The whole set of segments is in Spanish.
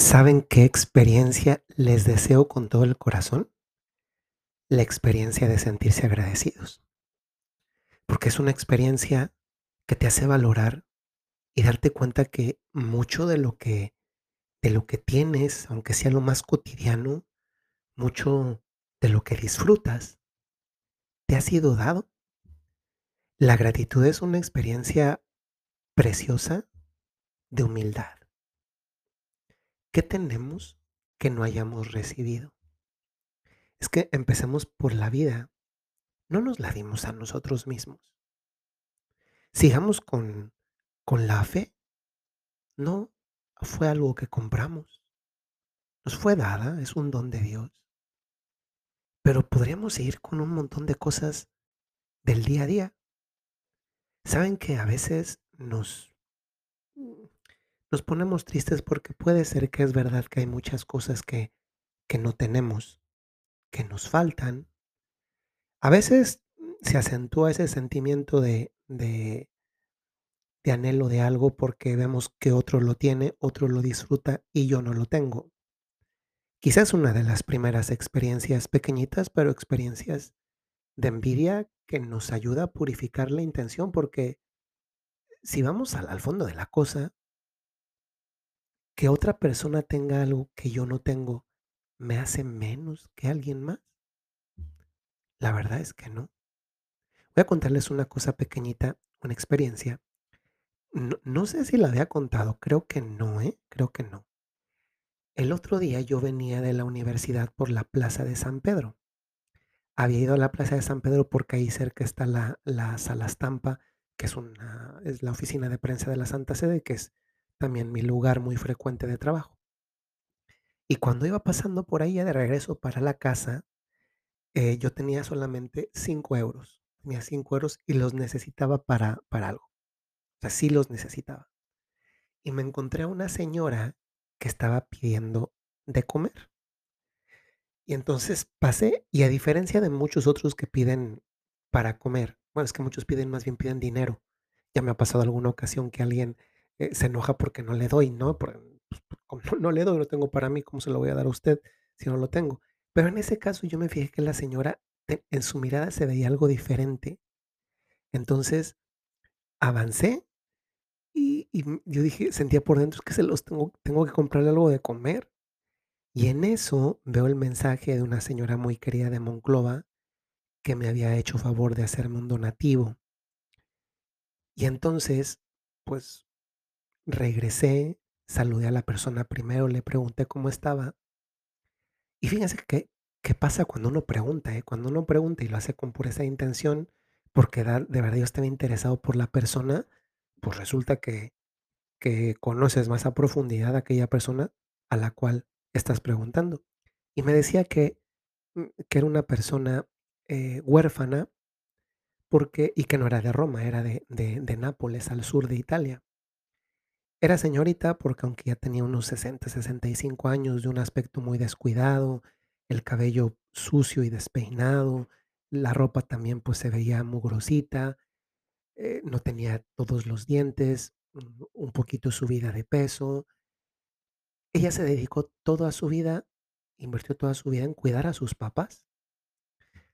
¿Saben qué experiencia les deseo con todo el corazón? La experiencia de sentirse agradecidos. Porque es una experiencia que te hace valorar y darte cuenta que mucho de lo que de lo que tienes, aunque sea lo más cotidiano, mucho de lo que disfrutas, te ha sido dado. La gratitud es una experiencia preciosa de humildad. ¿Qué tenemos que no hayamos recibido? Es que empecemos por la vida, no nos la dimos a nosotros mismos. Sigamos con, con la fe, no fue algo que compramos, nos fue dada, es un don de Dios. Pero podríamos seguir con un montón de cosas del día a día. Saben que a veces nos nos ponemos tristes porque puede ser que es verdad que hay muchas cosas que, que no tenemos, que nos faltan. A veces se acentúa ese sentimiento de, de, de anhelo de algo porque vemos que otro lo tiene, otro lo disfruta y yo no lo tengo. Quizás una de las primeras experiencias pequeñitas, pero experiencias de envidia que nos ayuda a purificar la intención, porque si vamos al fondo de la cosa, que otra persona tenga algo que yo no tengo, ¿me hace menos que alguien más? La verdad es que no. Voy a contarles una cosa pequeñita, una experiencia. No, no sé si la había contado, creo que no, ¿eh? Creo que no. El otro día yo venía de la universidad por la Plaza de San Pedro. Había ido a la Plaza de San Pedro porque ahí cerca está la, la Sala Estampa, que es, una, es la oficina de prensa de la Santa Sede, que es también mi lugar muy frecuente de trabajo. Y cuando iba pasando por ahí de regreso para la casa, eh, yo tenía solamente 5 euros. Tenía 5 euros y los necesitaba para, para algo. O los necesitaba. Y me encontré a una señora que estaba pidiendo de comer. Y entonces pasé y a diferencia de muchos otros que piden para comer, bueno, es que muchos piden, más bien piden dinero. Ya me ha pasado alguna ocasión que alguien eh, se enoja porque no le doy, ¿no? Por- pues, no no le doy, lo tengo para mí, ¿cómo se lo voy a dar a usted si no lo tengo? Pero en ese caso yo me fijé que la señora en su mirada se veía algo diferente. Entonces avancé y, yo dije, sentía por dentro "Es que se los tengo, tengo que comprarle algo de comer. Y en eso veo el mensaje de una señora muy querida de Monclova que me había hecho favor de hacerme un donativo. Y entonces, pues Regresé, saludé a la persona primero, le pregunté cómo estaba. Y fíjense que qué pasa cuando uno pregunta, ¿eh? Cuando uno pregunta y lo hace con pureza de intención, porque de verdad yo estaba interesado por la persona, pues resulta que que conoces más a profundidad a aquella persona a la cual estás preguntando. Y me decía que, mm, que era una persona, eh, huérfana, porque y que no era de Roma, era de de Nápoles, al sur de Italia. Era señorita porque aunque ya tenía unos sesenta, sesenta y cinco años, de un aspecto muy descuidado, el cabello sucio y despeinado, la ropa también, pues, se veía mugrosita, eh, no tenía todos los dientes, mm, un poquito subida de peso. Ella se dedicó toda su vida, invirtió toda su vida en cuidar a sus papás.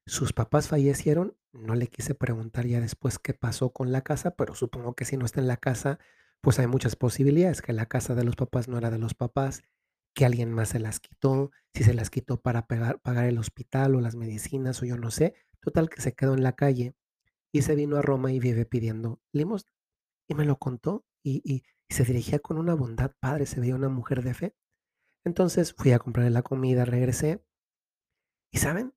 Sus papás fallecieron, no le quise preguntar ya después qué pasó con la casa, pero supongo que si no está en la casa, pues hay muchas posibilidades, que la casa de los papás no era de los papás, que alguien más se las quitó, si se las quitó para pagar, el hospital o las medicinas o yo no sé. Total que se quedó en la calle y se vino a Roma y vive pidiendo limosna. Y me lo contó y, y- se dirigía con una bondad padre, se veía una mujer de fe. Entonces fui a comprarle la comida, regresé y ¿saben?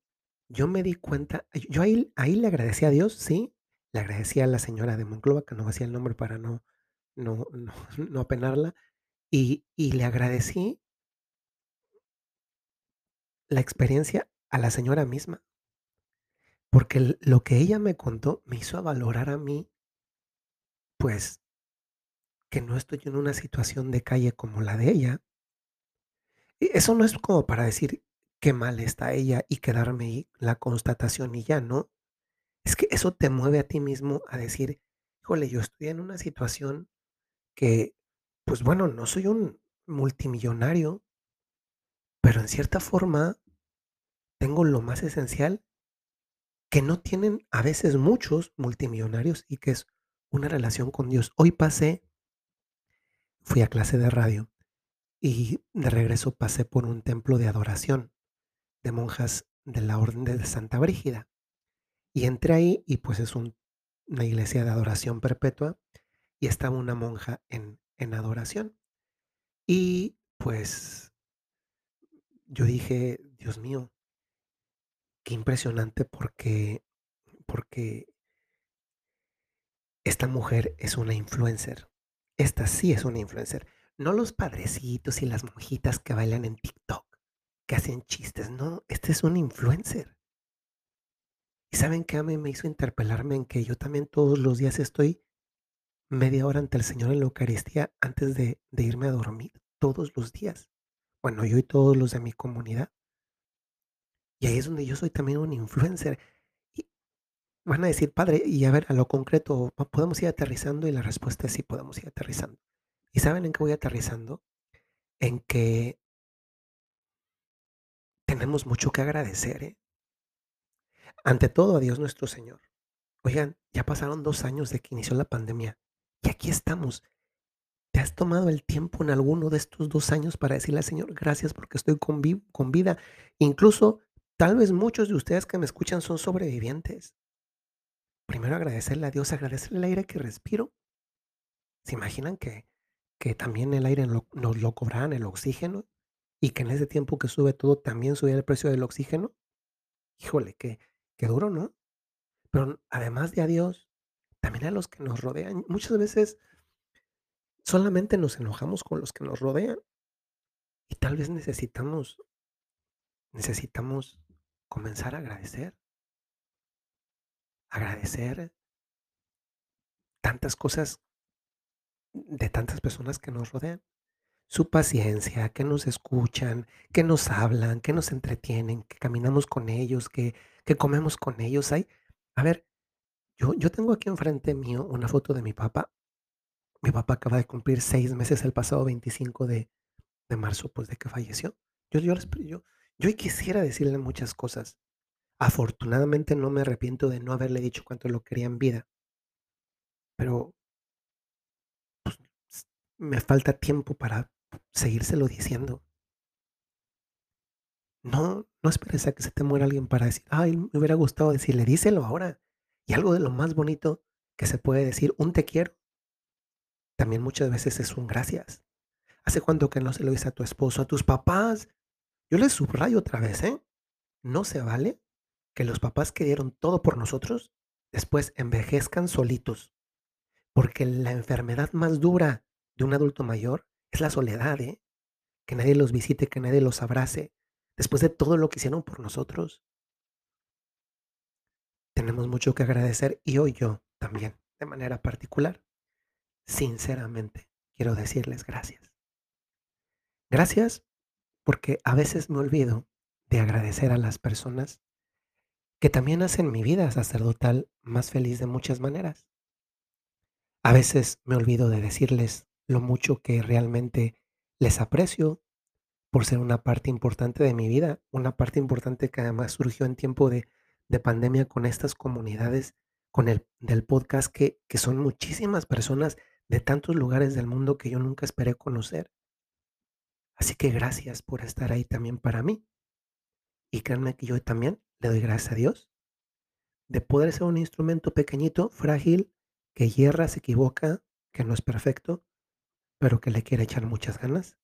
Yo me di cuenta, yo ahí ahí le agradecí a Dios, sí, le agradecí a la señora de Monclova, que no hacía el nombre para no no no no apenarla, y y le agradecí la experiencia a la señora misma, porque lo que ella me contó me hizo valorar a mí, pues, que no estoy en una situación de calle como la de ella. E eso no es como para decir: "Qué mal está ella", y quedarme ahí, la constatación y ya, ¿no? Es que eso te mueve a ti mismo a decir: "Híjole, yo estoy en una situación que, pues bueno, no soy un multimillonario, pero en cierta forma tengo lo más esencial que no tienen a veces muchos multimillonarios y que es una relación con Dios. Hoy pasé, fui a clase de radio y de regreso pasé por un templo de adoración de monjas de la Orden de Santa Brígida. Y entré ahí y pues es un- una iglesia de adoración perpetua y estaba una monja en, en adoración. Y pues yo dije, Dios mío, qué impresionante porque, porque esta mujer es una influencer. Esta sí es una influencer. No los padrecitos y las monjitas que bailan en TikTok, que hacen chistes. No, este es un influencer. ¿Y saben qué a mí me hizo interpelarme en que yo también todos los días estoy media hora ante el Señor en la Eucaristía antes de, irme a dormir? Todos los días. Bueno, yo y todos los de mi comunidad. Y ahí es donde yo soy también un influencer. Y van a decir, padre, y a ver, a lo concreto, ¿po- ¿podemos ir aterrizando? Y la respuesta es sí, podemos ir aterrizando. ¿Y saben en qué voy aterrizando? En que tenemos mucho que agradecer, ¿eh? Ante todo a Dios nuestro Señor. Oigan, ya pasaron dos años de que inició la pandemia y aquí estamos. ¿Te has tomado el tiempo en alguno de estos dos años para decirle al Señor, gracias porque estoy con, vi- con vida? Incluso, tal vez muchos de ustedes que me escuchan son sobrevivientes. Primero agradecerle a Dios, agradecerle el aire que respiro. ¿Se imaginan que, que también el aire nos lo cobraran el oxígeno? Y que en ese tiempo que sube todo también sube el precio del oxígeno. Híjole, qué, qué duro, ¿no? Pero además de a Dios, también a los que nos rodean. Muchas veces solamente nos enojamos con los que nos rodean y tal vez necesitamos, necesitamos comenzar a agradecer, agradecer tantas cosas de tantas personas que nos rodean. Su paciencia, que nos escuchan, que nos hablan, que nos entretienen, que caminamos con ellos, que, que comemos con ellos. Hay, a ver, yo, yo tengo aquí enfrente mío una foto de mi papá. Mi papá acaba de cumplir seis meses el pasado 25 de, de marzo, pues de que falleció. Yo, yo, yo, yo quisiera decirle muchas cosas. Afortunadamente no me arrepiento de no haberle dicho cuánto lo quería en vida, pero s- me falta tiempo para seguírselo diciendo. No, no esperes a que se te muera alguien para decir, ay, me hubiera gustado decirle, díselo ahora. Y algo de lo más bonito que se puede decir, un te quiero, también muchas veces es un gracias. ¿Hace cuánto que no se lo dice a tu esposo, a tus papás? Yo les subrayo otra vez, ¿eh? No se vale que los papás que dieron todo por nosotros después envejezcan solitos, porque la enfermedad más dura de un adulto mayor es la soledad, ¿eh? Que nadie los visite, que nadie los abrace. Después de todo lo que hicieron por nosotros, tenemos mucho que agradecer y hoy yo también, de manera particular, sinceramente, quiero decirles gracias. Gracias porque a veces me olvido de agradecer a las personas que también hacen mi vida sacerdotal más feliz de muchas maneras. A veces me olvido de decirles lo mucho que realmente les aprecio por ser una parte importante de mi vida, una parte importante que además surgió en tiempo de, de pandemia con estas comunidades, con el del podcast, que, que son muchísimas personas de tantos lugares del mundo que yo nunca esperé conocer. Así que gracias por estar ahí también para mí. Y créanme que yo también le doy gracias a Dios de poder ser un instrumento pequeñito, frágil, que hierra, se equivoca, que no es perfecto, pero que le quiere echar muchas ganas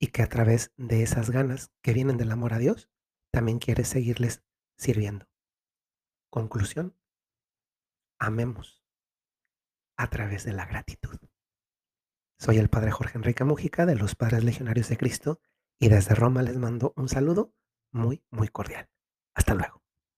y que a través de esas ganas que vienen del amor a Dios, también quiere seguirles sirviendo. Conclusión, amemos a través de la gratitud. Soy el Padre Jorge Enrique Mujica de los Padres Legionarios de Cristo y desde Roma les mando un saludo muy, muy cordial. Hasta luego.